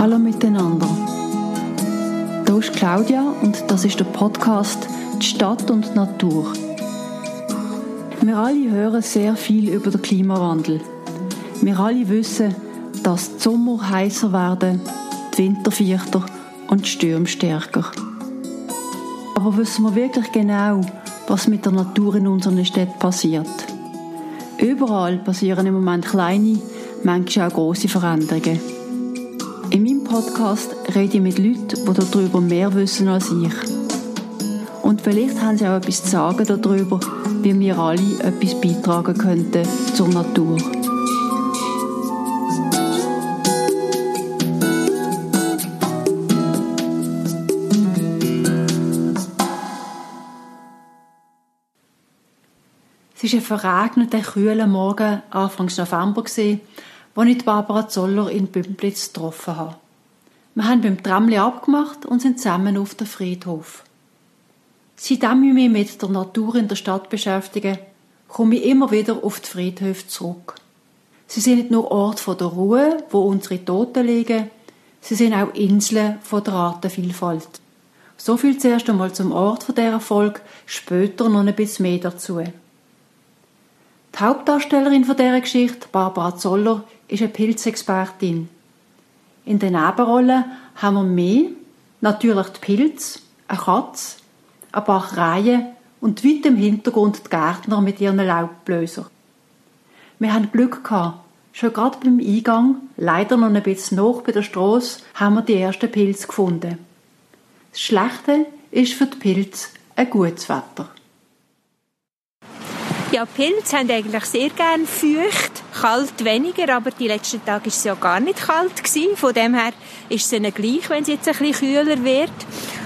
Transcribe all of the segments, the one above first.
Hallo miteinander. Hier ist Claudia und das ist der Podcast Die Stadt und die Natur. Wir alle hören sehr viel über den Klimawandel. Wir alle wissen, dass die Sommer heißer werden, die Winter vierter und die Stürme stärker. Aber wissen wir wirklich genau, was mit der Natur in unseren Städten passiert? Überall passieren im Moment kleine, manchmal auch große Veränderungen. Podcast rede ich mit Leuten, die darüber mehr wissen als ich. Und vielleicht haben sie auch etwas zu sagen darüber, wie wir alle etwas beitragen könnten zur Natur. Es war ein verregneter, kühler Morgen Anfang November, als ich Barbara Zoller in Bümplitz getroffen habe. Wir haben beim Tramli abgemacht und sind zusammen auf den Friedhof. Seitdem ich mich mit der Natur in der Stadt beschäftige, komme ich immer wieder auf die Friedhöfe zurück. Sie sind nicht nur Ort der Ruhe, wo unsere Toten liegen, sie sind auch Inseln von der Artenvielfalt. So viel zuerst einmal zum Ort von der Erfolg, später noch ein bisschen mehr dazu. Die Hauptdarstellerin von dieser Geschichte, Barbara Zoller, ist eine Pilzexpertin. In den Nebenrollen haben wir mehr, natürlich die Pilz, eine Katze, ein paar Reihen und weit im Hintergrund die Gärtner mit ihren Laubbläsern. Wir haben Glück gehabt. Schon gerade beim Eingang, leider noch ein bisschen noch bei der Straße, haben wir die ersten Pilze gefunden. Das Schlechte ist für die Pilze ein gutes Wetter. Ja, Pilze haben eigentlich sehr gern feucht, kalt weniger, aber die letzten Tage war es ja gar nicht kalt gewesen. Von dem her ist es ihnen gleich, wenn es jetzt ein bisschen kühler wird.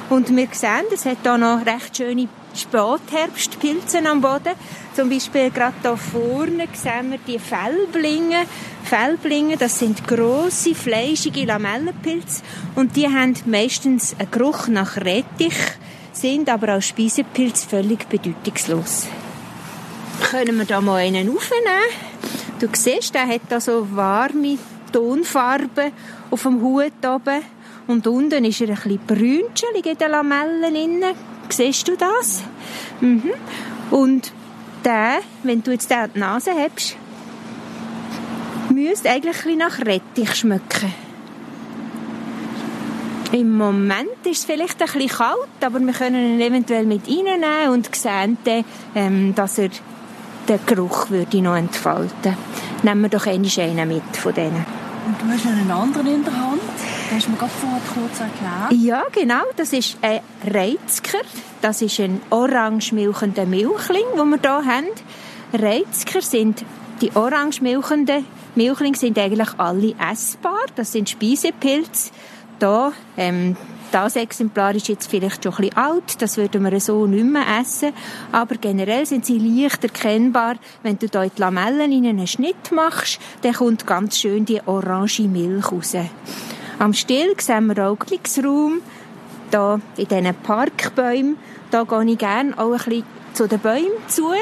Und wir sehen, es hat hier noch recht schöne Spätherbstpilze am Boden. Zum Beispiel gerade hier vorne sehen wir die Fellblinge. Fellblinge, das sind grosse, fleischige Lamellenpilze und die haben meistens einen Geruch nach Rettich, sind aber als Speisepilz völlig bedeutungslos können wir da mal einen aufnehmen. Du siehst, der hat da so warme Tonfarben auf dem Hut oben. Und unten ist er ein bisschen brünschelig in den Lamellen innen. Siehst du das? Mhm. Und der, wenn du jetzt den die Nase hast, müsste eigentlich ein bisschen nach Rettich schmecken. Im Moment ist es vielleicht ein bisschen kalt, aber wir können ihn eventuell mit reinnehmen und sehen ähm, dass er den Geruch würde ich noch entfalten. Nehmen wir doch einen mit von denen. Und du hast einen anderen in der Hand. Das hast du mir gerade vorher kurz erklärt. Ja, genau. Das ist ein Reizker. Das ist ein orange milchender Milchling, den wir hier haben. Reizker sind die orange milchenden Milchlinge sind eigentlich alle essbar. Das sind Speisepilze. Hier, ähm, das Exemplar ist jetzt vielleicht schon ein bisschen alt, das würden wir so nicht mehr essen, aber generell sind sie leicht erkennbar. Wenn du hier die Lamellen in einen Schnitt machst, dann kommt ganz schön die orange Milch raus. Am Still sehen wir auch Glücksraum, da in diesen Parkbäumen. Da gehe ich gerne auch ein bisschen zu den Bäumen zu,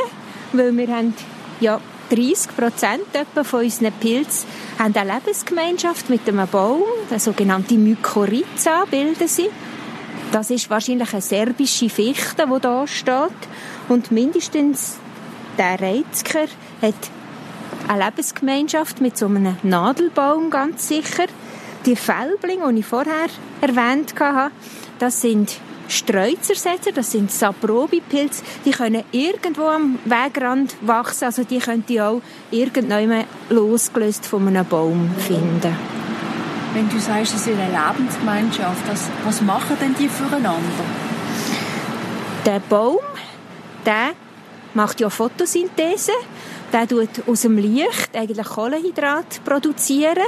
weil wir haben ja 30 Prozent von unseren Pilzen haben eine Lebensgemeinschaft mit einem Baum, der sogenannte Mykorrhiza bilden sie. Das ist wahrscheinlich eine serbische Fichte, die da steht. Und mindestens der Reizker hat eine Lebensgemeinschaft mit so einem Nadelbaum, ganz sicher. Die Fellblinge, die ich vorher erwähnt habe, das sind Streuzersetzer, das sind Saprobi-Pilze, die können irgendwo am Wegrand wachsen, also die könnt ihr auch irgendwann losgelöst von einem Baum finden. Wenn du sagst, es ist eine Lebensgemeinschaft, was, was machen denn die füreinander? Der Baum, der macht ja Photosynthese, der tut aus dem Licht eigentlich Kohlenhydrat produzieren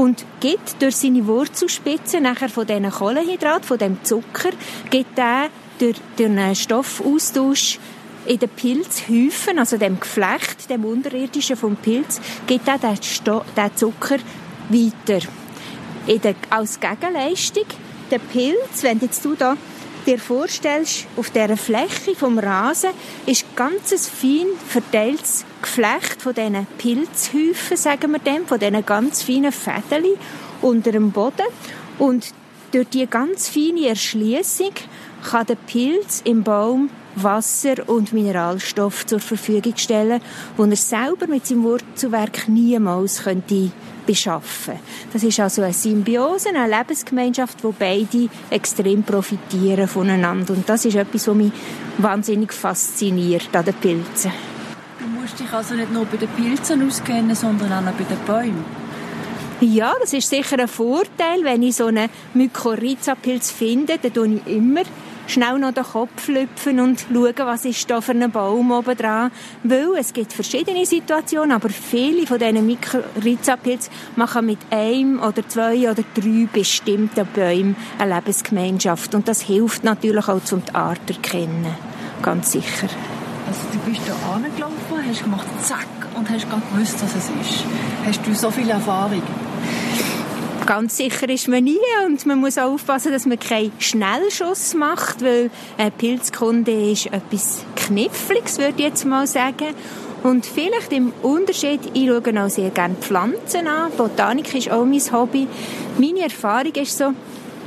und gibt durch seine Wurzelspitze nachher von diesen Kohlenhydraten, von dem Zucker, gibt er durch, durch einen Stoffaustausch in den Pilzhäufen, also dem Geflecht, dem unterirdischen vom Pilz, gibt er den, den Zucker weiter. Der, als Gegenleistung, der Pilz, wenn jetzt du da dir vorstellst, auf dieser Fläche vom Rasen ist ganzes fein verteiltes Geflecht von diesen Pilzhäufen, sagen wir dem, von diesen ganz feinen Fädeli. unter dem Boden und durch die ganz feine Erschließung kann der Pilz im Baum Wasser und Mineralstoff zur Verfügung stellen, wo er selber mit seinem Wurzelwerk niemals könnte beschaffen. Das ist also eine Symbiose, eine Lebensgemeinschaft, wo beide extrem profitieren voneinander. Und das ist etwas, was mich wahnsinnig fasziniert an den Pilzen. Musst dich also nicht nur bei den Pilzen auskennen, sondern auch bei den Bäumen. Ja, das ist sicher ein Vorteil. Wenn ich so einen Mykorrhiza-Pilz finde, dann tue ich immer schnell noch den Kopf lüpfen und schauen, was ist da für ein Baum oben dran. Weil es gibt verschiedene Situationen, aber viele von diesen Mykorrhiza-Pilzen machen mit einem oder zwei oder drei bestimmten Bäumen eine Lebensgemeinschaft. Und das hilft natürlich auch, um die Art zu erkennen. Ganz sicher. Also du bist da angelaufen, hast gemacht, zack, und hast gar gewusst, was es ist. Hast du so viel Erfahrung? Ganz sicher ist man nie und man muss auch aufpassen, dass man keinen Schnellschuss macht, weil äh, Pilzkunde ist etwas Kniffliges, würde ich jetzt mal sagen. Und vielleicht im Unterschied, ich schaue auch sehr gerne Pflanzen an. Botanik ist auch mein Hobby. Meine Erfahrung ist so,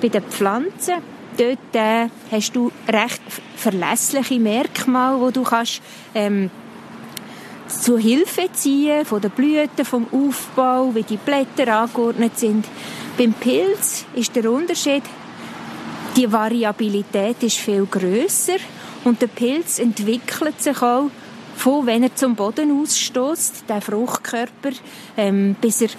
bei den Pflanzen, dort äh, hast du recht verlässliche Merkmale, wo du kannst ähm, zu Hilfe ziehen, von den Blüten, vom Aufbau, wie die Blätter angeordnet sind. Beim Pilz ist der Unterschied, die Variabilität ist viel größer und der Pilz entwickelt sich auch von, wenn er zum Boden ausstößt, der Fruchtkörper, ähm, bis er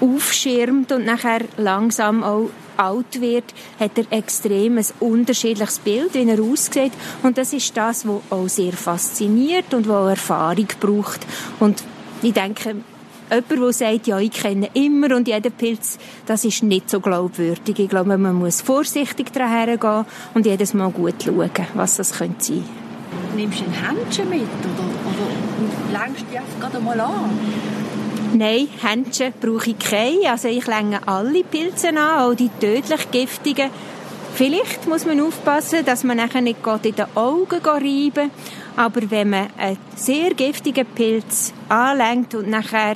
aufschirmt und nachher langsam auch alt wird, hat er extrem ein unterschiedliches Bild, wie er aussieht. Und das ist das, was auch sehr fasziniert und was Erfahrung braucht. Und ich denke, jemand, der sagt, ja, ich kenne immer und jeden Pilz, das ist nicht so glaubwürdig. Ich glaube, man muss vorsichtig daran hergehen und jedes Mal gut schauen, was das könnte sein. Nimmst du ein Händchen mit oder, oder längst du einfach gerade mal an? Nein, Händchen brauche ich keine. Also ich länge alle Pilze an, auch die tödlich giftigen. Vielleicht muss man aufpassen, dass man nachher nicht in den Augen reiben aber wenn man einen sehr giftigen Pilz anlenkt und nachher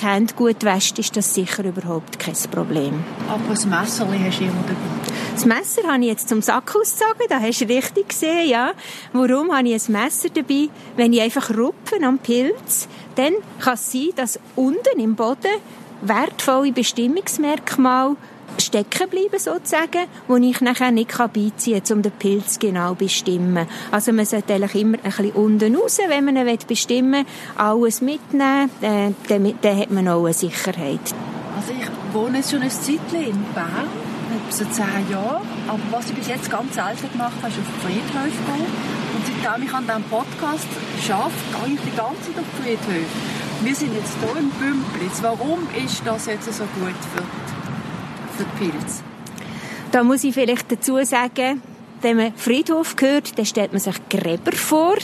die Hände gut wäscht, ist das sicher überhaupt kein Problem. Aber das Messer hast du immer dabei? Das Messer habe ich jetzt zum Sack ausgezogen, da hast du richtig gesehen, ja. Warum habe ich ein Messer dabei? Wenn ich einfach rupfe am Pilz, dann kann es sein, dass unten im Boden wertvolle Bestimmungsmerkmale stecken bleiben sozusagen, wo ich nachher nicht beiziehen kann, um den Pilz genau zu bestimmen. Also man sollte eigentlich immer ein bisschen unten raus, wenn man ihn bestimmen will, alles mitnehmen, äh, dann, dann hat man auch eine Sicherheit. Also ich wohne schon ein Zeitchen in Bern, so zehn Jahre, aber was ich bis jetzt ganz selten gemacht habe, ist auf Friedhöfe gehen. Und seitdem ich an diesem Podcast arbeite, gehe ich die ganze Zeit auf Friedhöfe. Wir sind jetzt hier in Bümplitz. Warum ist das jetzt so gut für für Pilze? Da muss ich vielleicht dazu sagen, wenn man Friedhof hört, dann stellt man sich Gräber vor.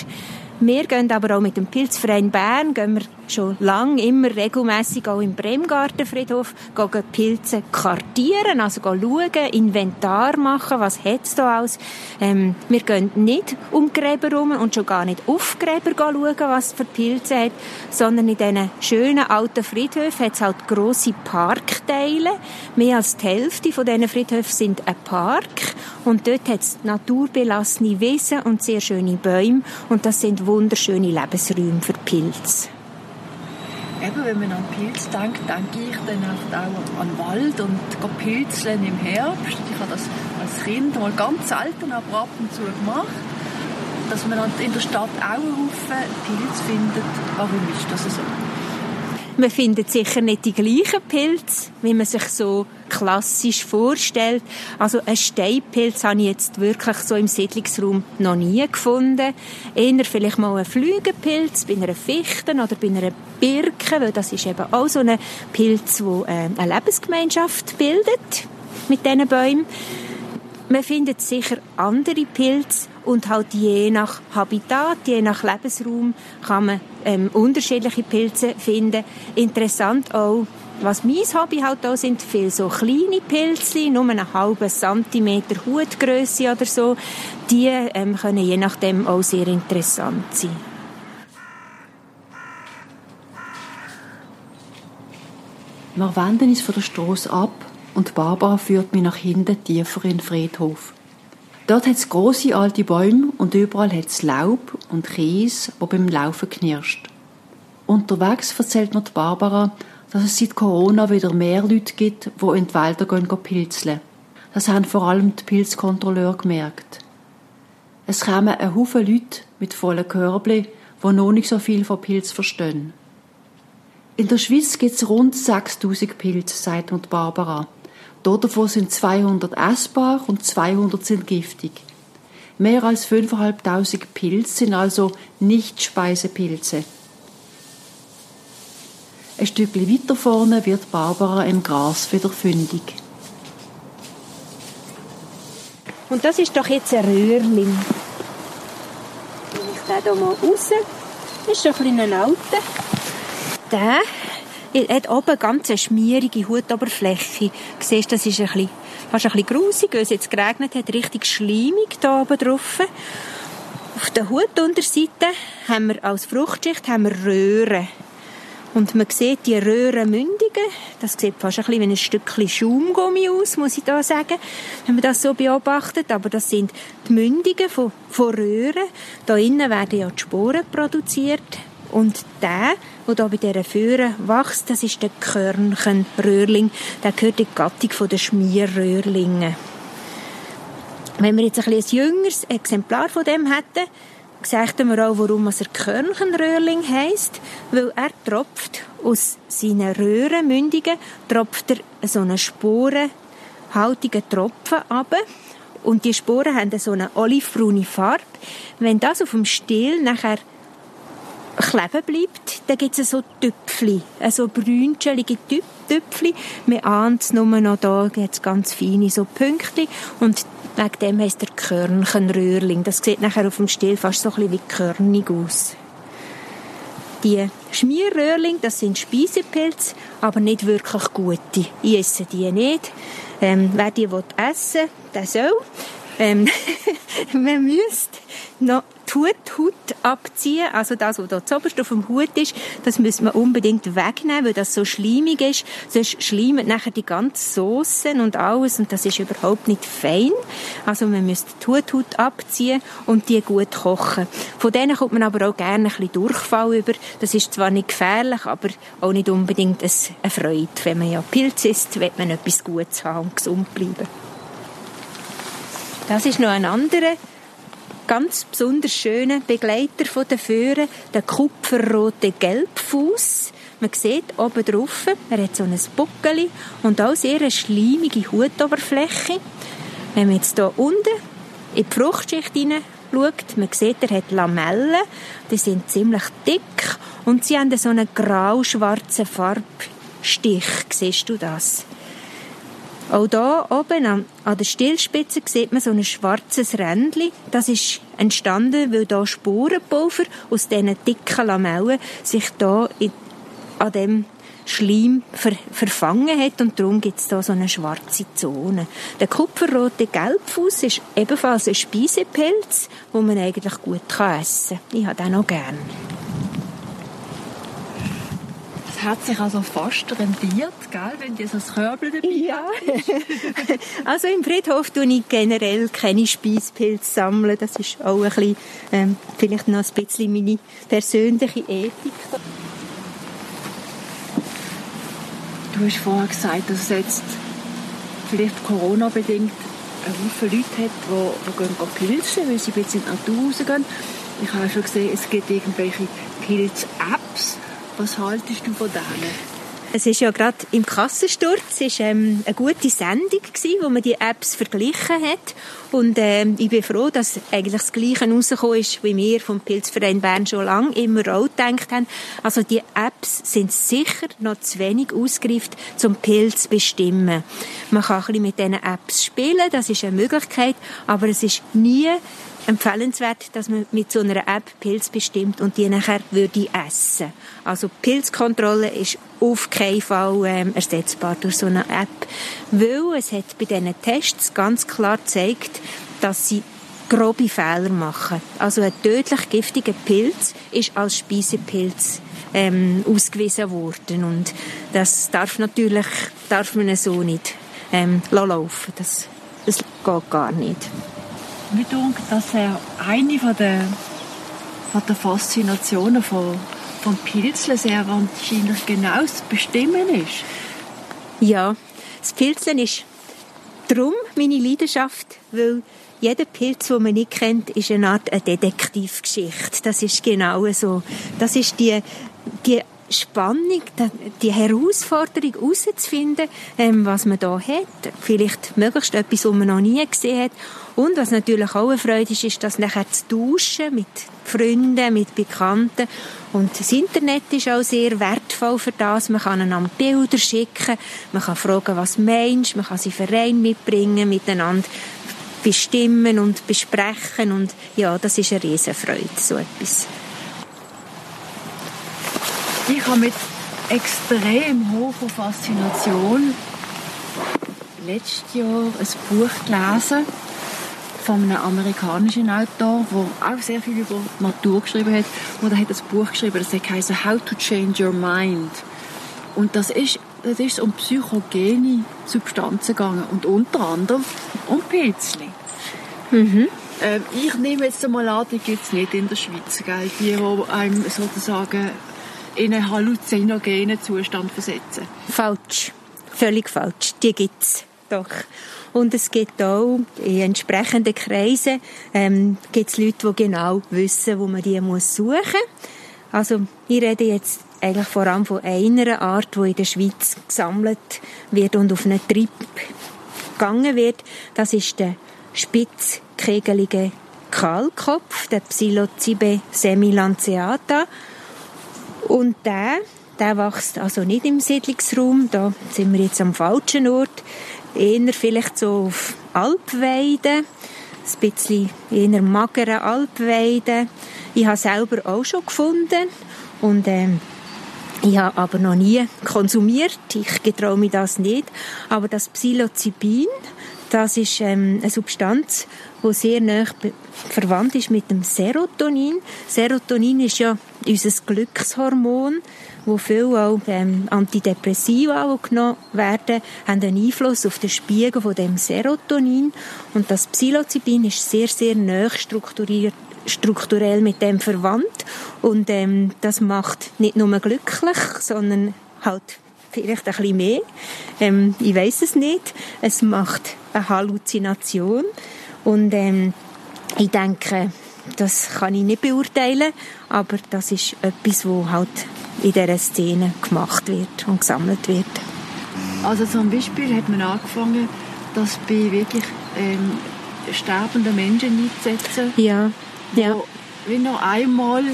Wir gehen aber auch mit dem Pilzverein Bern, gehen wir schon lange immer regelmäßig auch im Bremgartenfriedhof gehen Pilze kartieren, also schauen, Inventar machen, was hat's da alles. Ähm, wir gehen nicht um Gräber rum und schon gar nicht auf Gräber schauen, was für Pilze hat, sondern in diesen schönen alten Friedhöfen hat es halt grosse Parkteile. Mehr als die Hälfte von diesen Friedhöfen sind ein Park und dort hat es naturbelassene Wiesen und sehr schöne Bäume und das sind wunderschöne Lebensräume für Pilze eben, wenn man an Pilz denkt, denke ich dann auch an Wald und Pilzeln im Herbst. Ich habe das als Kind mal ganz selten, aber ab und zu gemacht. Dass man in der Stadt auch einen Pilz findet. Warum ist das so? Man findet sicher nicht die gleichen Pilze, wie man sich so klassisch vorstellt. Also ein Steinpilz habe ich jetzt wirklich so im Siedlungsraum noch nie gefunden. Eher vielleicht mal ein Flügelpilz bei einer Fichte oder bei einer Birke, weil das ist eben auch so ein Pilz, der äh, eine Lebensgemeinschaft bildet mit diesen Bäumen. Man findet sicher andere Pilze und halt je nach Habitat, je nach Lebensraum kann man ähm, unterschiedliche Pilze finden. Interessant auch, was mein Hobby halt auch sind, viel so kleine Pilze, nur einen halben Zentimeter Hutgröße oder so. Die ähm, können je nachdem auch sehr interessant sein. Wir wenden uns von der Straße ab und Barbara führt mich nach hinten tiefer in den Friedhof. Dort hat es grosse alte Bäume und überall hat es Laub und Kies, wo beim Laufen knirscht. Unterwegs erzählt mir Barbara, dass es seit Corona wieder mehr Leute gibt, die in die Wälder gehen, gehen pilzeln. Das haben vor allem die Pilzkontrolleure gemerkt. Es kamen ein Haufen Leute mit vollen Körbli, die noch nicht so viel von Pilz verstehen. In der Schweiz gibt es rund 6000 Pilze, sagt uns Barbara. Davon sind 200 essbar und 200 sind giftig. Mehr als 5.500 Pilze sind also nicht Speisepilze. Ein Stückchen weiter vorne wird Barbara im Gras wieder fündig. Und das ist doch jetzt ein Röhrling. Nehme ich den hier mal raus. Das ist ein ein alter. Der hat oben ganz eine schmierige Hutoberfläche. Du siehst, das ist ein bisschen, fast ein bisschen grusig, weil es jetzt geregnet hat, richtig schleimig hier oben drauf. Auf der Hutunterseite haben wir als Fruchtschicht haben wir Röhren. Und man sieht die Röhrenmündigen, das sieht fast ein bisschen wie ein Stückchen Schaumgummi aus, muss ich da sagen, wenn man das so beobachtet. Aber das sind die Mündungen von, von Röhren. Da innen werden ja die Sporen produziert. Und der, der hier bei dieser Föhre wächst, das ist der Körnchenröhrling. Der gehört in die Gattung der Schmierröhrlinge. Wenn wir jetzt ein, ein jüngeres Exemplar von dem hätten, sagten wir auch, warum er Körnchenröhrling heisst, weil er tropft aus seinen Röhrenmündungen, tropft er so einen sporenhaltigen Tropfen ab. Und die Sporen haben so eine olivbraune Farbe. Wenn das auf dem Stiel nachher kleben bleibt, dann gibt es so Tüpfli, so brünschelige Tüpfli. Man ahnt es nur noch da, gibt es ganz feine so Pünktchen. Und Wegen dem heisst der Körnchenröhrling. Das sieht nachher auf dem Stiel fast so ein bisschen wie körnig aus. Die Schmierröhrling, das sind Speisepilze, aber nicht wirklich gute. Ich esse die nicht. Ähm, wer die essen will, der soll. Ähm, man müsste noch die Huthaut abziehen, also das, was da zuoberst auf dem Hut ist, das müssen wir unbedingt wegnehmen, weil das so schleimig ist. Sonst schleimen nachher die ganzen Soßen und alles und das ist überhaupt nicht fein. Also man müsste die Huthaut abziehen und die gut kochen. Von denen kommt man aber auch gerne ein bisschen Durchfall über. Das ist zwar nicht gefährlich, aber auch nicht unbedingt eine Freude. Wenn man ja Pilz isst, will man etwas Gutes haben und gesund bleiben. Das ist noch ein anderer ganz besonders schöner Begleiter von den Föhren, der kupferrote Gelbfuß. Man sieht oben drauf, er hat so ein Buckeli und auch sehr eine schleimige Hutoberfläche. Wenn man jetzt hier unten in die Fruchtschicht schaut, man sieht, er hat Lamellen, die sind ziemlich dick und sie haben so einen grau-schwarzen Farbstich. Siehst du das? Auch hier oben an, an der Stillspitze sieht man so ein schwarzes Rändchen. Das ist entstanden, weil da Spurenpulver aus diesen dicken Lamellen sich da in, an dem Schleim ver, verfangen hat und darum gibt es da so eine schwarze Zone. Der kupferrote Gelbfuß ist ebenfalls ein Speisepilz, wo man eigentlich gut essen kann. Ich habe den auch gerne hat sich also fast rentiert, gell, wenn ein Körbel dabei ja. also im Friedhof tue ich generell keine Speispilze sammeln. Das ist auch ein bisschen, ähm, vielleicht noch ein bisschen meine persönliche Ethik. Du hast vorher gesagt, dass es jetzt vielleicht Corona-bedingt Haufen Leute hat, die, die gehen pilzen, weil sie ein bisschen in die Natur rausgehen. Ich habe schon gesehen, es gibt irgendwelche Pilz-Apps, was haltest du von denen? Es ist ja gerade im Kassensturz ist, ähm, eine gute Sendung gewesen, wo man die Apps verglichen hat. Und ähm, ich bin froh, dass eigentlich das Gleiche rausgekommen ist, wie wir vom Pilzverein Bern schon lange immer auch gedacht haben. Also die Apps sind sicher noch zu wenig ausgereift, zum Pilz zu bestimmen. Man kann ein bisschen mit diesen Apps spielen, das ist eine Möglichkeit, aber es ist nie empfehlenswert, dass man mit so einer App Pilz bestimmt und die nachher würde essen. Also Pilzkontrolle ist auf keinen Fall ähm, ersetzbar durch so eine App, weil es hat bei diesen Tests ganz klar gezeigt, dass sie grobe Fehler machen. Also ein tödlich giftiger Pilz ist als Speisepilz ähm, ausgewiesen worden und das darf natürlich darf man so nicht ähm, laufen. Das, das geht gar nicht. Mir denke, dass er eine von der, von der Faszinationen von, von Pilzeln sehr wahrscheinlich genau das Bestimmen ist. Ja, das Pilzeln ist darum meine Leidenschaft, weil jeder Pilz, den man nicht kennt, ist eine Art eine Detektivgeschichte. Das ist genau so. Das ist die, die Spannung, die Herausforderung herauszufinden, ähm, was man da hat. Vielleicht möglichst etwas, was man noch nie gesehen hat. Und was natürlich auch eine Freude ist, ist das nachher zu tauschen mit Freunden, mit Bekannten. Und das Internet ist auch sehr wertvoll für das. Man kann einander Bilder schicken, man kann fragen, was meinst, man kann sie Verein mitbringen, miteinander bestimmen und besprechen. Und ja, das ist eine Riesenfreude, so etwas. Ich habe mit extrem hoher Faszination letztes Jahr ein Buch gelesen von einem amerikanischen Autor, der auch sehr viel über Natur geschrieben hat. Und er hat ein Buch geschrieben, das heißt How to Change Your Mind. Und das ist, das ist um psychogene Substanzen gegangen und unter anderem um Pilzli. Mhm. Ähm, ich nehme jetzt einmal an, die gibt es nicht in der Schweiz, gell? die, die einem sozusagen in einen halluzinogenen Zustand versetzen. Falsch. Völlig falsch. Die gibt es doch. Und es gibt auch in entsprechenden Kreisen ähm, gibt's Leute, die genau wissen, wo man die muss suchen muss. Also ich rede jetzt eigentlich vor allem von einer Art, die in der Schweiz gesammelt wird und auf einen Trip gegangen wird. Das ist der spitzkegelige Kahlkopf, der Psilocybe semilanceata. Und der, der wächst also nicht im Siedlungsraum, da sind wir jetzt am falschen Ort, eher vielleicht so auf Alpweiden, ein bisschen eher magere Alpweiden. Ich habe selber auch schon gefunden und ähm, ich habe aber noch nie konsumiert. Ich getraue mir das nicht. Aber das Psilocybin, das ist ähm, eine Substanz, die sehr nah verwandt ist mit dem Serotonin. Serotonin ist ja unser Glückshormon, wo viel auch ähm, Antidepressiva die genommen werden, haben einen Einfluss auf den Spiegel von dem Serotonin. Und das Psilocybin ist sehr, sehr nah strukturiert strukturell mit dem verwandt und ähm, das macht nicht nur glücklich, sondern halt vielleicht ein bisschen mehr. Ähm, ich weiß es nicht. Es macht eine Halluzination und ähm, ich denke, das kann ich nicht beurteilen, aber das ist etwas, was halt in dieser Szene gemacht wird und gesammelt wird. Also zum Beispiel hat man angefangen, das bei wirklich ähm, sterbenden Menschen einzusetzen. Ja, ja. Wo wir noch einmal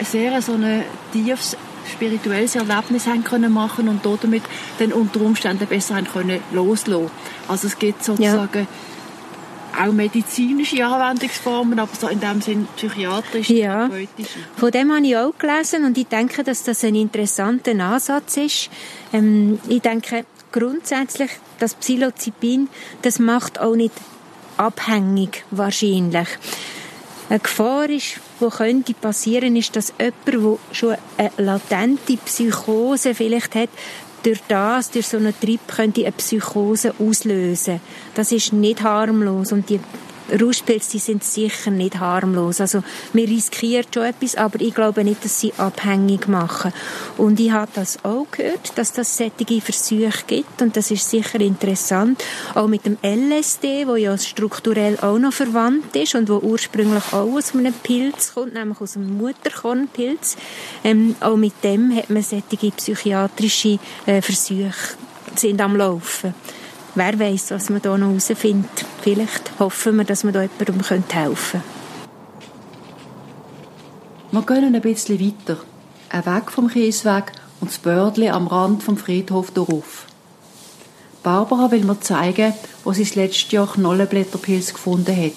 sehr so ein tiefes spirituelles Erlebnis haben können machen und damit dann unter Umständen besser haben können loslassen. Also es gibt sozusagen ja auch medizinische Anwendungsformen, aber so in dem Sinn psychiatrische, ja. therapeutische. Von dem habe ich auch gelesen und ich denke, dass das ein interessanter Ansatz ist. Ähm, ich denke grundsätzlich, das Psilocybin, das macht auch nicht abhängig wahrscheinlich. Eine Gefahr ist, die könnte passieren, ist, dass jemand, der schon eine latente Psychose vielleicht hat, durch das, durch so einen Trip, könnte eine Psychose auslösen. Das ist nicht harmlos und die Rauschpilze sind sicher nicht harmlos. Also man riskiert schon etwas, aber ich glaube nicht, dass sie abhängig machen. Und ich habe das auch gehört, dass das solche Versuche gibt und das ist sicher interessant. Auch mit dem LSD, wo ja strukturell auch noch verwandt ist und wo ursprünglich auch aus einem Pilz kommt, nämlich aus einem Mutterkornpilz. Ähm, auch mit dem hat man solche psychiatrische äh, Versuche sind am Laufen wer weiß, was man da noch herausfindet. Vielleicht hoffen wir, dass wir da jemandem helfen können. Wir gehen ein bisschen weiter. Weg vom Kiesweg und das Bördli am Rand vom Friedhof darauf. Barbara will mir zeigen, wo sie das letzte Jahr Knollenblätterpilz gefunden hat.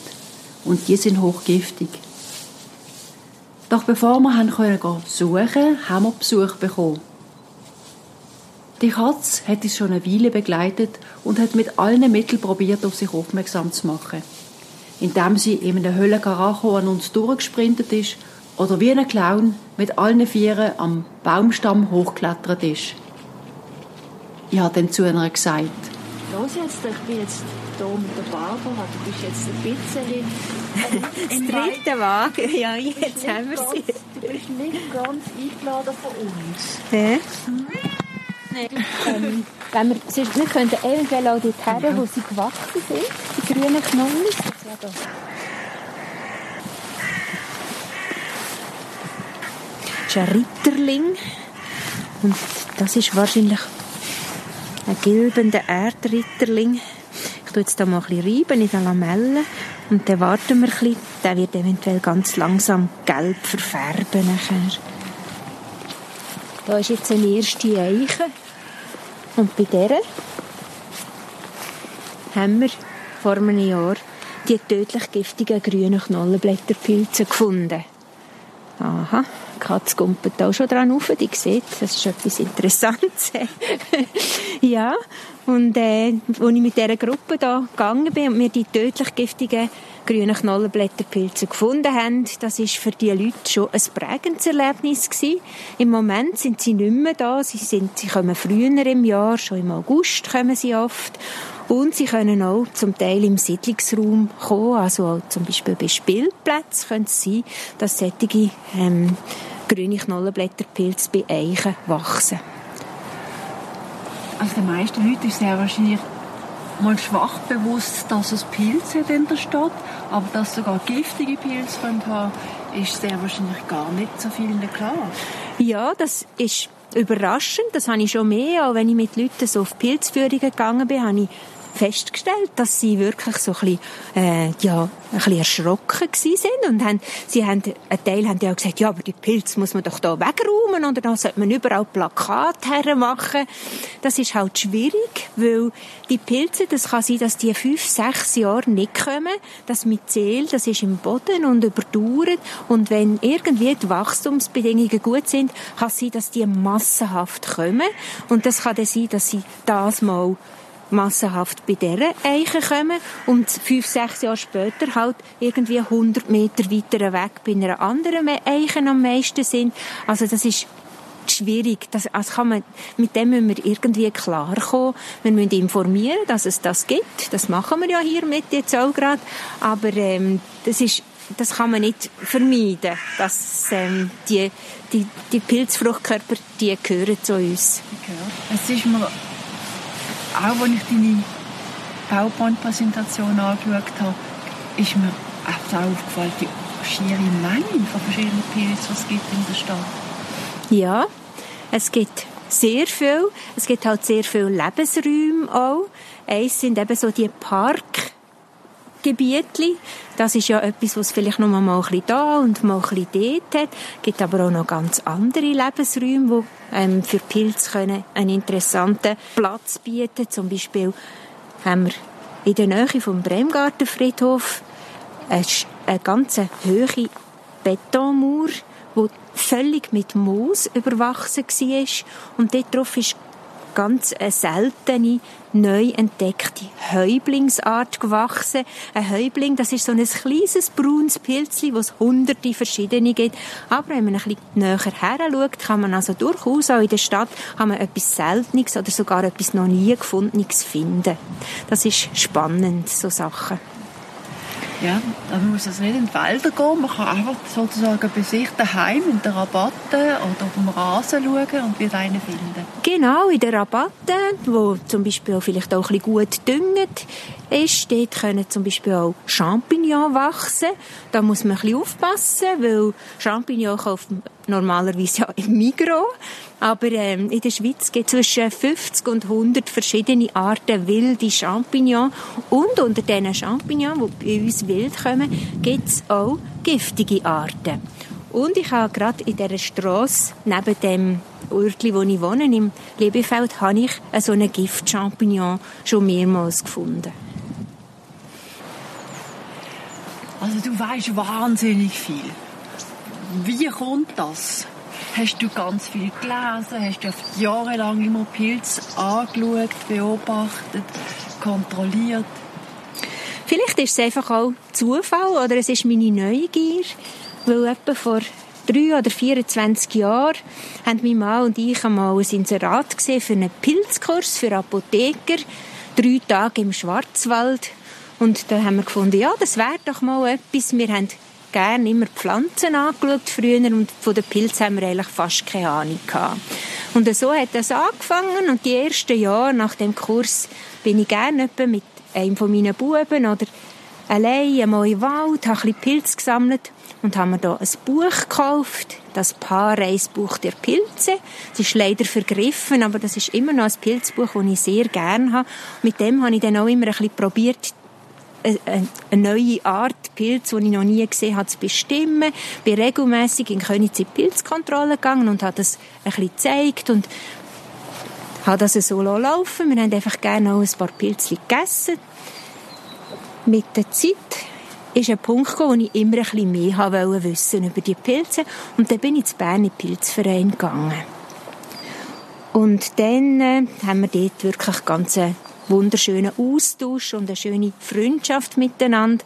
Und die sind hochgiftig. Doch bevor wir haben können haben wir Besuch bekommen. Die Katze hat uns schon eine Weile begleitet und hat mit allen Mitteln probiert, auf sich aufmerksam zu machen. Indem sie in einem Höllenkaracho an uns durchgesprintet ist oder wie ein Clown mit allen Vieren am Baumstamm hochgeklettert ist. Ich habe dann zu einer gesagt, Los jetzt, ich bin jetzt hier mit der Barbara, du bist jetzt ein bisschen... das dritte Wagen, ja, jetzt haben wir sie. Du bist nicht ganz eingeladen von uns. Ja? Ähm, wenn wir, sonst, wir könnten eventuell auch dorthin, ja. wo sie gewachsen sind, die grünen Knollen. Das ist ein Ritterling. Und das ist wahrscheinlich ein gilbender Erdritterling. Ich tue jetzt hier mal ein bisschen in den Lamellen. Und dann warten wir ein bisschen. Der wird eventuell ganz langsam gelb verfärben nachher. Da ist jetzt eine erste Eiche. Und bei der haben wir vor einem Jahr die tödlich giftigen grünen Knollenblätterpilze gefunden. Aha, die Katze gumpelt auch schon dran auf, die sieht, das ist etwas Interessantes. ja, und äh, als ich mit dieser Gruppe da gegangen bin und wir die tödlich giftigen grünen Knollenblätterpilze gefunden haben, das ist für die Leute schon ein prägendes Erlebnis gewesen. Im Moment sind sie nicht mehr da, sie, sind, sie kommen früher im Jahr, schon im August kommen sie oft und sie können auch zum Teil im Siedlungsraum kommen, also auch zum Beispiel bei Spielplätzen können es sein, dass solche ähm, grüne Knollenblätterpilze bei Eichen wachsen. Also den meisten Leuten ist sehr wahrscheinlich mal schwach bewusst, dass es Pilze in der Stadt, aber dass sogar giftige Pilze haben, ist sehr wahrscheinlich gar nicht so vielen klar. Ja, das ist überraschend. Das habe ich schon mehr, auch wenn ich mit Leuten so auf Pilzführungen gegangen bin, habe ich festgestellt, dass sie wirklich so ein bisschen, äh, ja, ein bisschen erschrocken gewesen sind und haben, sie haben, ein Teil haben ja gesagt, ja, aber die Pilze muss man doch da wegräumen oder da sollte man überall Plakate hermachen. Das ist halt schwierig, weil die Pilze, das kann sein, dass die fünf, sechs Jahre nicht kommen. Das Myzel, das ist im Boden und überdauert und wenn irgendwie die Wachstumsbedingungen gut sind, kann es sein, dass die massenhaft kommen und das kann dann sein, dass sie das mal massenhaft bei dieser Eiche kommen und fünf, sechs Jahre später halt irgendwie 100 Meter weiter weg bei einer anderen Eiche am meisten sind. Also das ist schwierig. Das, also kann man, mit dem müssen wir irgendwie klarkommen. Wir müssen informieren, dass es das gibt. Das machen wir ja hier mit jetzt auch gerade. Aber ähm, das ist das kann man nicht vermeiden, dass ähm, die, die, die Pilzfruchtkörper, die gehören zu uns. Okay. Es ist mir auch als ich deine PowerPoint-Präsentation angeschaut habe, ist mir auch aufgefallen, die schiere Menge von verschiedenen Pilzen, die es gibt in der Stadt. Ja, es gibt sehr viel. Es gibt halt sehr viele Lebensräume auch. Eins sind eben so die Park Gebietli. Das ist ja etwas, was vielleicht noch mal ein bisschen da und mal ein bisschen dort hat. Es gibt aber auch noch ganz andere Lebensräume, die ähm, für Pilze können einen interessanten Platz bieten. Zum Beispiel haben wir in der Nähe vom Bremgartenfriedhof eine, ganz hohe Betonmauer, die völlig mit Moos überwachsen war. Und dort drauf ist ganz eine seltene, neu entdeckte Häublingsart gewachsen. Ein Häubling, das ist so ein kleines braunes Pilzli, wo es hunderte verschiedene gibt. Aber wenn man ein bisschen näher her schaut, kann man also durchaus auch in der Stadt kann man etwas Seltenes oder sogar etwas noch nie gefundenes finden. Das ist spannend, so Sachen. Ja, man muss also nicht in die Wälder gehen, man kann einfach sozusagen bei sich daheim in der Rabatte oder auf dem Rasen schauen und wird einen finden. Genau, in der Rabatte, wo zum Beispiel vielleicht auch ein bisschen gut düngt ist. Dort können zum Beispiel auch Champignons wachsen. Da muss man ein bisschen aufpassen, weil Champignons kauft man normalerweise ja im Migros. Aber ähm, in der Schweiz gibt es zwischen 50 und 100 verschiedene Arten wilde Champignons. Und unter diesen Champignons, die bei uns wild kommen, gibt es auch giftige Arten. Und ich habe gerade in dieser Strasse neben dem Örtli, wo ich wohne, im Lebefeld, habe ich so einen Gift-Champignon schon mehrmals gefunden. Also du weißt wahnsinnig viel. Wie kommt das? Hast du ganz viel gelesen? Hast du jahrelang immer Pilze angeschaut, beobachtet, kontrolliert? Vielleicht ist es einfach auch Zufall oder es ist meine Neugier, weil etwa vor drei oder 24 Jahren haben mein Mann und ich einmal ein Inserat gesehen für einen Pilzkurs für Apotheker drei Tage im Schwarzwald und da haben wir gefunden, ja, das wäre doch mal etwas. Wir haben gerne immer Pflanzen angeschaut früher und von den Pilzen haben wir eigentlich fast keine Ahnung gehabt. Und so hat das angefangen und die ersten Jahre nach dem Kurs bin ich gerne mit einem von meinen Buben oder allein einmal im Wald, habe ein bisschen Pilze gesammelt und haben mir da ein Buch gekauft, das Paarreisbuch der Pilze. Es ist leider vergriffen, aber das ist immer noch ein Pilzbuch, das ich sehr gerne habe. Mit dem habe ich dann auch immer ein bisschen probiert, eine neue Art Pilz, die ich noch nie gesehen habe, zu bestimmen. Ich bin regelmässig in Königs Pilzkontrolle gegangen und habe das ein bisschen gezeigt und habe das so laufen Wir haben einfach gerne auch ein paar Pilze gegessen. Mit der Zeit ist ein Punkt gekommen, wo ich immer ein bisschen mehr haben wissen über die Pilze. Und dann bin ich zu Bern in den Pilzverein gegangen. Und dann äh, haben wir dort wirklich ganz wunderschönen Austausch und eine schöne Freundschaft miteinander.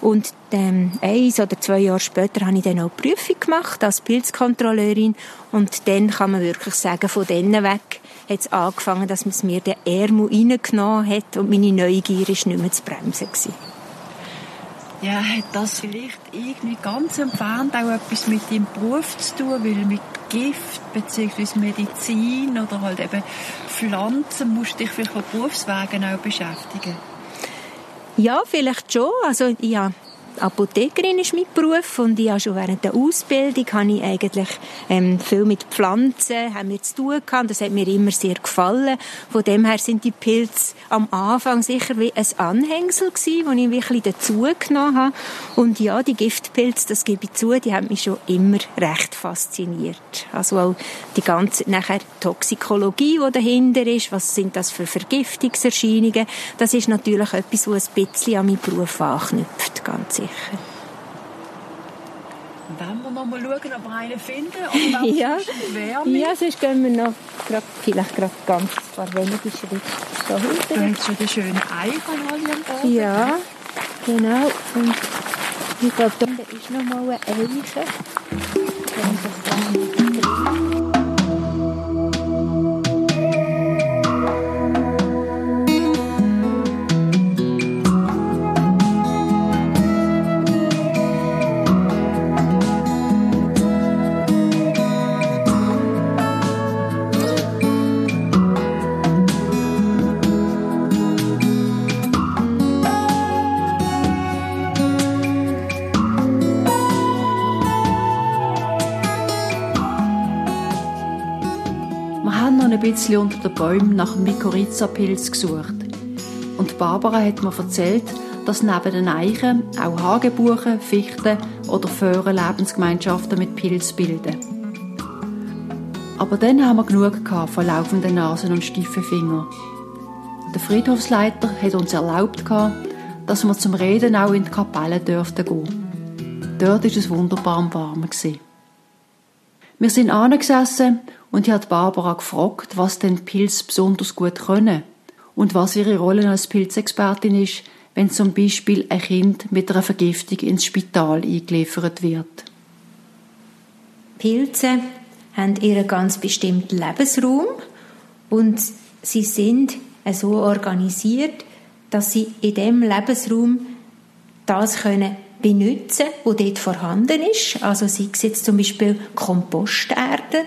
Und ähm, eins oder zwei Jahre später habe ich dann auch die Prüfung gemacht als Pilzkontrolleurin. Und dann kann man wirklich sagen, von dann weg hat es angefangen, dass man es mir den Ärmel reingenommen hat und meine Neugier ist nicht mehr zu bremsen. Gewesen. Ja, hat das vielleicht irgendwie ganz entfernt auch etwas mit deinem Beruf zu tun, weil mit Gift bzw. Medizin oder halt eben Pflanzen musst du dich vielleicht auf Berufswegen auch beschäftigen? Ja, vielleicht schon. Also ja, Apothekerin ist mein Beruf und ich habe schon während der Ausbildung habe ich eigentlich ähm, viel mit Pflanzen haben wir zu tun gehabt. Das hat mir immer sehr gefallen. Von dem her sind die Pilze am Anfang sicher wie ein Anhängsel gewesen, wo ich wirklich dazu genommen habe. Und ja, die Giftpilze, das gebe ich zu, die haben mich schon immer recht fasziniert. Also auch die ganze nachher Toxikologie, die dahinter ist, was sind das für Vergiftungserscheinungen, das ist natürlich etwas, was ein bisschen an meinen Beruf anknüpft, ganz sicher sicher. Wenn wir noch mal schauen, ob wir einen finden? Oder ja. ja, sonst gehen wir noch grad, vielleicht gerade ganz ein paar wenige Schritte da hinten. Du hast schon den schönen Eichenhalli am Boden. Ja, genau. Und ich glaube, da ist noch mal eine Eiche. bisschen unter den Bäumen nach dem Mykorrhiza-Pilz gesucht. Und Barbara hat mir erzählt, dass neben den Eichen auch Hagebuchen, Fichten oder Föhren Lebensgemeinschaften mit Pilz bilden. Aber dann haben wir genug von laufenden Nasen und steifen Fingern. Der Friedhofsleiter hat uns erlaubt, dass wir zum Reden auch in die Kapelle dürften gehen. Dort war es wunderbar am Warmen. Wir sind angesessen und ich habe Barbara gefragt, was denn Pilze besonders gut können und was ihre Rolle als Pilzexpertin ist, wenn zum Beispiel ein Kind mit einer Vergiftung ins Spital eingeliefert wird. Pilze haben ihren ganz bestimmten Lebensraum und sie sind so organisiert, dass sie in dem Lebensraum das können benutzen, was dort vorhanden ist. Also sei es jetzt zum Beispiel Komposterde,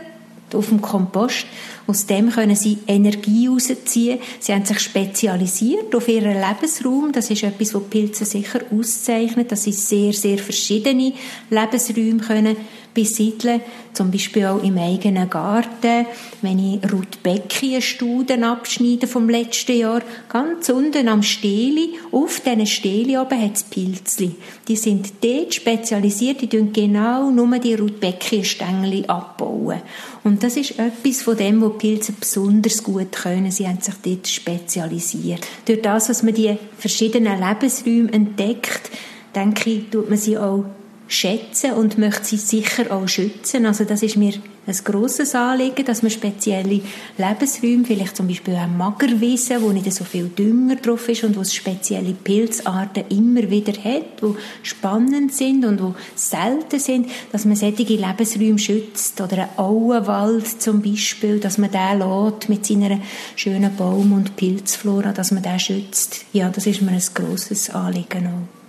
auf dem Kompost. Aus dem können sie Energie herausziehen. Sie haben sich spezialisiert auf ihren Lebensraum. Das ist etwas, was Pilze sicher auszeichnet, dass sie sehr, sehr verschiedene Lebensräume können besiedeln, zum Beispiel auch im eigenen Garten. Wenn ich Rudbeckie-Studen abschneide vom letzten Jahr, ganz unten am Steli, auf diesen Steli oben hat es Pilzli. Die sind dort spezialisiert, die tun genau nur die Rudbeckie-Stängel abbauen. Und das ist etwas von dem, was Pilze besonders gut können. Sie haben sich dort spezialisiert. Durch das, dass man die verschiedenen Lebensräume entdeckt, denke ich, tut man sie auch schätzen und möchte sie sicher auch schützen. Also das ist mir ein grosses Anliegen, dass man spezielle Lebensräume, vielleicht zum Beispiel auch Magerwiesen, wo nicht so viel Dünger drauf ist und wo es spezielle Pilzarten immer wieder hat, wo spannend sind und wo selten sind, dass man solche Lebensräume schützt oder einen Auenwald zum Beispiel, dass man den lässt mit seiner schönen Baum- und Pilzflora, dass man den schützt. Ja, das ist mir ein grosses Anliegen auch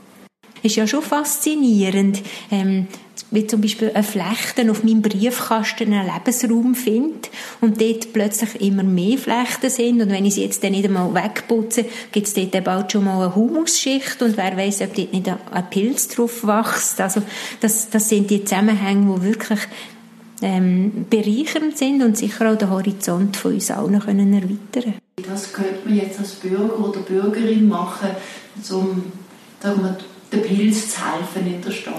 ist ja schon faszinierend, ähm, wie zum Beispiel eine Flechten auf meinem Briefkasten einen Lebensraum finde und dort plötzlich immer mehr Flechten sind und wenn ich sie jetzt dann nicht einmal wegputze, gibt es dort bald schon mal eine Humusschicht und wer weiß, ob dort nicht ein Pilz drauf wächst. Also das, das sind die Zusammenhänge, die wirklich ähm, bereichernd sind und sicher auch den Horizont von uns allen können erweitern Was könnte man jetzt als Bürger oder Bürgerin machen, um sagen den Pilz zu helfen in der Stadt?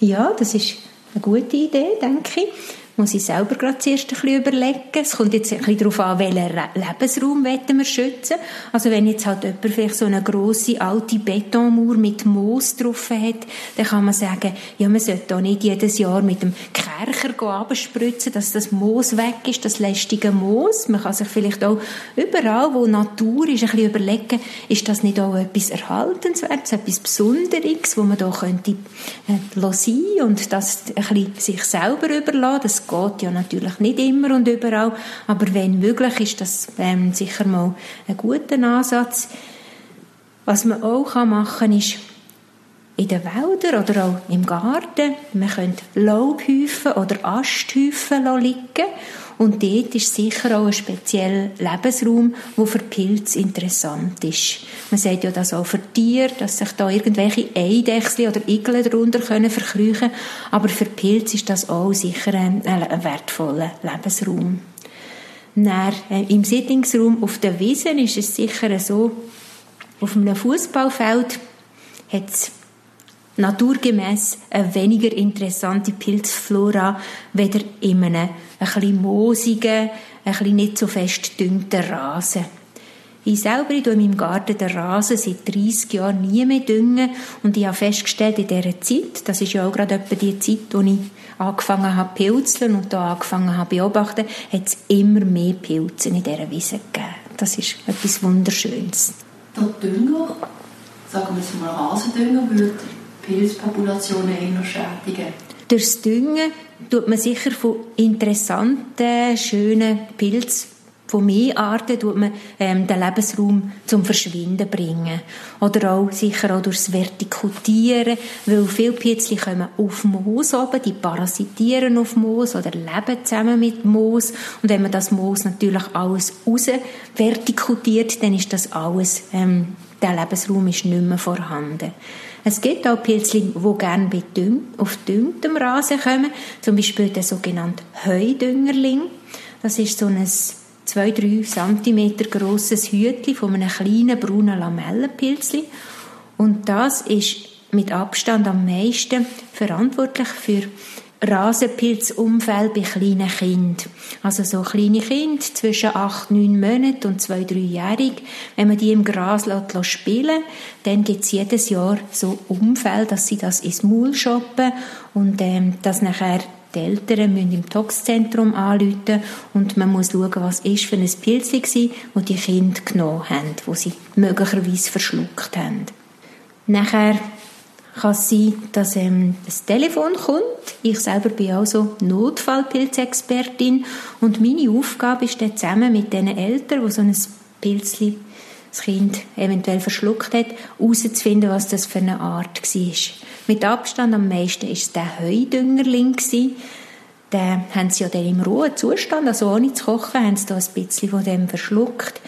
Ja, das ist eine gute Idee, denke ich muss ich selber gerade zuerst ein bisschen überlegen. Es kommt jetzt ein bisschen darauf an, welchen Lebensraum wir schützen Also wenn jetzt halt jemand vielleicht so eine grosse alte Betonmauer mit Moos drauf hat, dann kann man sagen, ja, man sollte auch nicht jedes Jahr mit dem Kercher abspritzen, dass das Moos weg ist, das lästige Moos. Man kann sich vielleicht auch überall, wo Natur ist, ein bisschen überlegen, ist das nicht auch etwas Erhaltenswertes, etwas Besonderes, wo man da könnte äh, sein und das ein bisschen sich selber überlassen. Das geht ja natürlich nicht immer und überall, aber wenn möglich ist das ähm, sicher mal ein guter Ansatz. Was man auch machen kann, ist in den Wäldern oder auch im Garten, man könnte Laubhäufen oder Asthäufen liegen und dort ist sicher auch ein spezieller Lebensraum, der für Pilze interessant ist. Man sagt ja das auch für Tiere, dass sich da irgendwelche Eidechsel oder Igel darunter können verkrüchen aber für Pilze ist das auch sicher ein, ein wertvoller Lebensraum. Dann, äh, Im Sittungsraum auf der Wiesen ist es sicher so, auf einem Fußballfeld hat es naturgemäß eine weniger interessante Pilzflora weder in einem ein bisschen moosigen, bisschen nicht so fest dünnten Rasen. Ich selber ich in meinem Garten den Rasen seit 30 Jahren nie mehr düngen und ich habe festgestellt, in dieser Zeit, das ist ja auch gerade etwa die Zeit, wo ich angefangen habe pilzeln und da angefangen habe beobachten, hat es immer mehr Pilze in dieser Wiese gegeben. Das ist etwas Wunderschönes. Der Dünger, sagen wir es mal Rasendünger, würde Pilzpopulationen eher schädigen? Durchs Düngen tut man sicher von interessanten, schönen Pilzen von mehr Arten tut man ähm, den Lebensraum zum Verschwinden bringen. Oder auch sicher auch durchs Vertikutieren, weil viele Pilzchen kommen auf Moos oben, die parasitieren auf Moos oder leben zusammen mit Moos. Und wenn man das Moos natürlich alles raus vertikutiert, dann ist das alles, ähm, der Lebensraum ist nicht mehr vorhanden. Es gibt auch Pilze, die gerne auf düngtem Rasen kommen, zum Beispiel der sogenannte Heudüngerling. Das ist so ein 2-3 cm grosses Hütchen von einem kleinen braunen Lamellenpilzli. Und das ist mit Abstand am meisten verantwortlich für Rasenpilzunfälle bei kleinen Kindern. Also so kleine Kinder zwischen 8, 9 Monaten und 2, 3-jährig. Wenn man die im Gras lässt, spielen dann gibt es jedes Jahr so Unfälle, dass sie das ins Maul shoppen und ähm, dass nachher die Eltern müssen im Toxzentrum anrufen und man muss schauen, was ist für ein Pilz war, das die Kinder genommen haben, wo sie möglicherweise verschluckt haben. Nachher kann es sein, dass ähm, das Telefon kommt. Ich selber bin also Notfallpilzexpertin und meine Aufgabe ist dann zusammen mit den Eltern, die so ein Pilzli das Kind eventuell verschluckt hat, herauszufinden, was das für eine Art war. Mit Abstand am meisten war es der Heudüngerling. Den haben sie ja dann im rohen Zustand, also ohne zu kochen, haben sie da ein bisschen von dem verschluckt.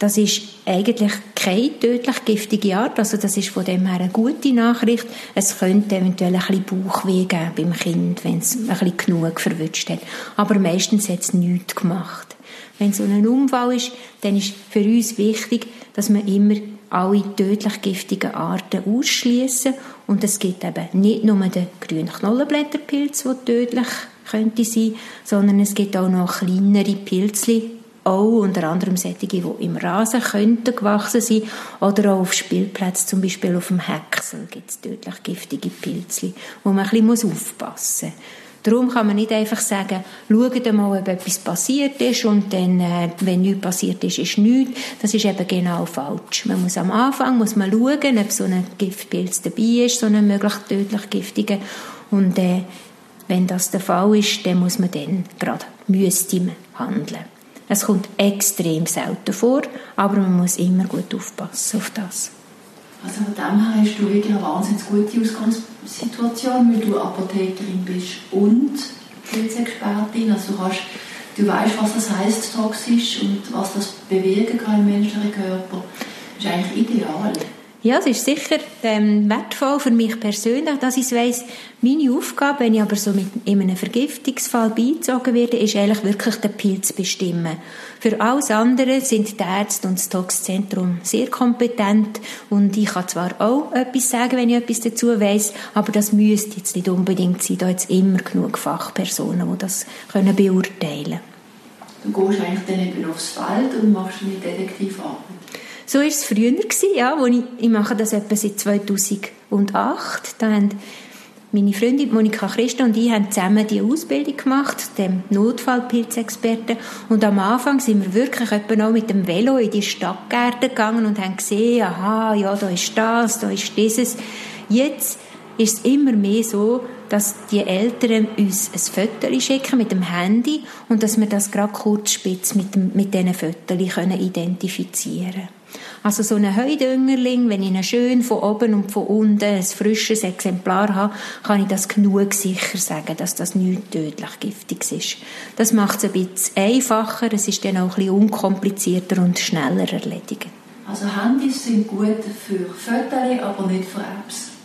Das ist eigentlich keine tödlich giftige Art, also das ist von dem her eine gute Nachricht. Es könnte eventuell ein bisschen Bauchweh geben beim Kind, wenn es ein bisschen genug verwünscht hat. Aber meistens hat es nichts gemacht. Wenn so ein Unfall ist, dann ist für uns wichtig, dass wir immer alle tödlich giftigen Arten ausschließen und es gibt eben nicht nur den grünen Knollenblätterpilz, der tödlich könnte sein, sondern es gibt auch noch kleinere Pilzli, auch unter anderem solche, die im Rasen könnten gewachsen sein oder auch auf Spielplätzen, zum Beispiel auf dem Häcksel gibt es tödlich giftige Pilze, wo man ein bisschen aufpassen muss. Darum kann man nicht einfach sagen, schaut mal, ob etwas passiert ist und dann, äh, wenn nichts passiert ist, ist nichts. Das ist eben genau falsch. Man muss am Anfang muss man schauen, ob so ein Giftpilz dabei ist, so ein möglich tödlich giftiger. Und äh, wenn das der Fall ist, dann muss man dann gerade müsste man handeln. Es kommt extrem selten vor, aber man muss immer gut aufpassen auf das. Also von dem her hast du wirklich eine wahnsinnig gute Ausgangssituation, weil du Apothekerin bist und Pilzexpertin. Also du, kannst, du weißt, was das heißt toxisch und was das bewirken kann im menschlichen Körper. Das ist eigentlich ideal. Ja, es ist sicher ähm, wertvoll für mich persönlich, dass ich weiss, meine Aufgabe, wenn ich aber so mit, in einem Vergiftungsfall beizogen werde, ist eigentlich wirklich den Pilz bestimmen. Für alles andere sind die Ärzte und das Toxzentrum sehr kompetent und ich kann zwar auch etwas sagen, wenn ich etwas dazu weiss, aber das müsste jetzt nicht unbedingt sein. Da hat immer genug Fachpersonen, die das können beurteilen können. Du gehst eigentlich dann eben aufs Feld und machst eine Detektivarbeit. So war es früher, ja, wo ich, ich mache das etwa seit 2008. Da haben meine Freundin Monika Christa und ich haben zusammen die Ausbildung gemacht, dem Notfallpilzexperten. Und am Anfang sind wir wirklich etwa noch mit dem Velo in die Stadtgärten gegangen und haben gesehen, aha, ja, da ist das, da ist dieses. Jetzt ist es immer mehr so, dass die Eltern uns ein Foto schicken mit dem Handy und dass wir das gerade kurzspitz mit, mit diesen Fotos identifizieren können. Also so ein Heudüngerling, wenn ich ihn schön von oben und von unten ein frisches Exemplar habe, kann ich das genug sicher sagen, dass das nicht tödlich giftig ist. Das macht es ein bisschen einfacher, es ist dann auch ein bisschen unkomplizierter und schneller erledigt. Also Handys sind gut für Fotos, aber nicht für Apps.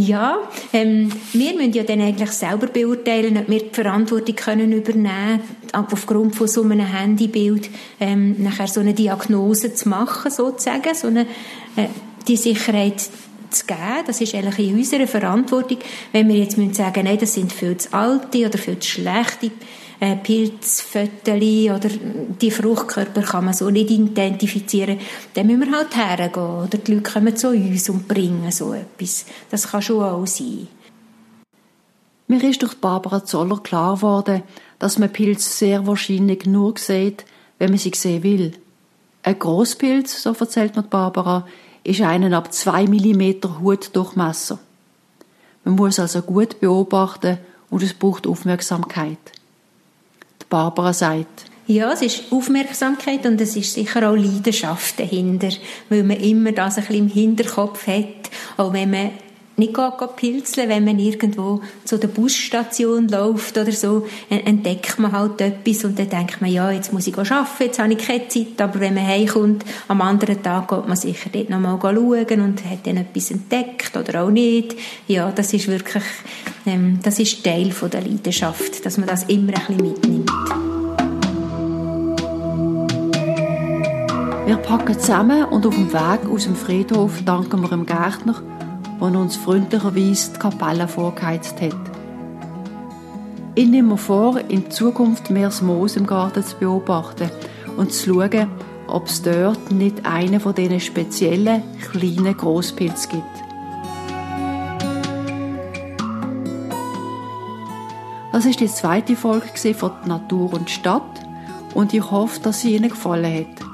Ja, ähm, wir müssen ja dann eigentlich selber beurteilen, ob wir die Verantwortung können übernehmen aufgrund von so einem Handybild ähm, nachher so eine Diagnose zu machen, sozusagen, so eine, äh, die Sicherheit zu geben. Das ist eigentlich in unserer Verantwortung. Wenn wir jetzt müssen sagen, nein, das sind viel zu alte oder viel zu schlechte äh, oder die Fruchtkörper kann man so nicht identifizieren, dann müssen wir halt hergehen. Oder die Leute kommen zu uns und bringen so etwas. Das kann schon auch sein. Mir ist durch Barbara Zoller klar geworden, dass man Pilze sehr wahrscheinlich nur sieht, wenn man sie sehen will. Ein Grosspilz, so erzählt mir Barbara, ist einen ab 2 mm Hutdurchmesser. Man muss also gut beobachten und es braucht Aufmerksamkeit. Barbara sagt. Ja, es ist Aufmerksamkeit und es ist sicher auch Leidenschaft dahinter, weil man immer das ein bisschen im Hinterkopf hat, auch wenn man nicht pilzeln, wenn man irgendwo zu der Busstation läuft oder so, entdeckt man halt etwas und dann denkt man, ja, jetzt muss ich arbeiten, jetzt habe ich keine Zeit, aber wenn man heimkommt, am anderen Tag geht man sicher dort nochmal schauen und hat dann etwas entdeckt oder auch nicht. Ja, das ist wirklich, ähm, das ist Teil von der Leidenschaft, dass man das immer ein bisschen mitnimmt. Wir packen zusammen und auf dem Weg aus dem Friedhof danken wir dem Gärtner der uns freundlicherweise die Kapelle vorgeheizt hat. Ich nehme mir vor, in Zukunft mehr das Moos im Garten zu beobachten und zu schauen, ob es dort nicht einen von diesen speziellen kleinen Grosspilz gibt. Das ist die zweite Folge von Natur und Stadt und ich hoffe, dass sie Ihnen gefallen hat.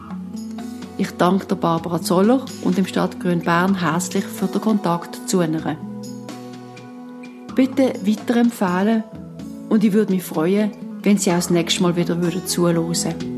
Ich danke der Barbara Zoller und dem Stadtgrün Bern herzlich für den Kontakt zu ihnen. Bitte weiterempfehlen und ich würde mich freuen, wenn Sie auch das nächste Mal wieder zuhören würden.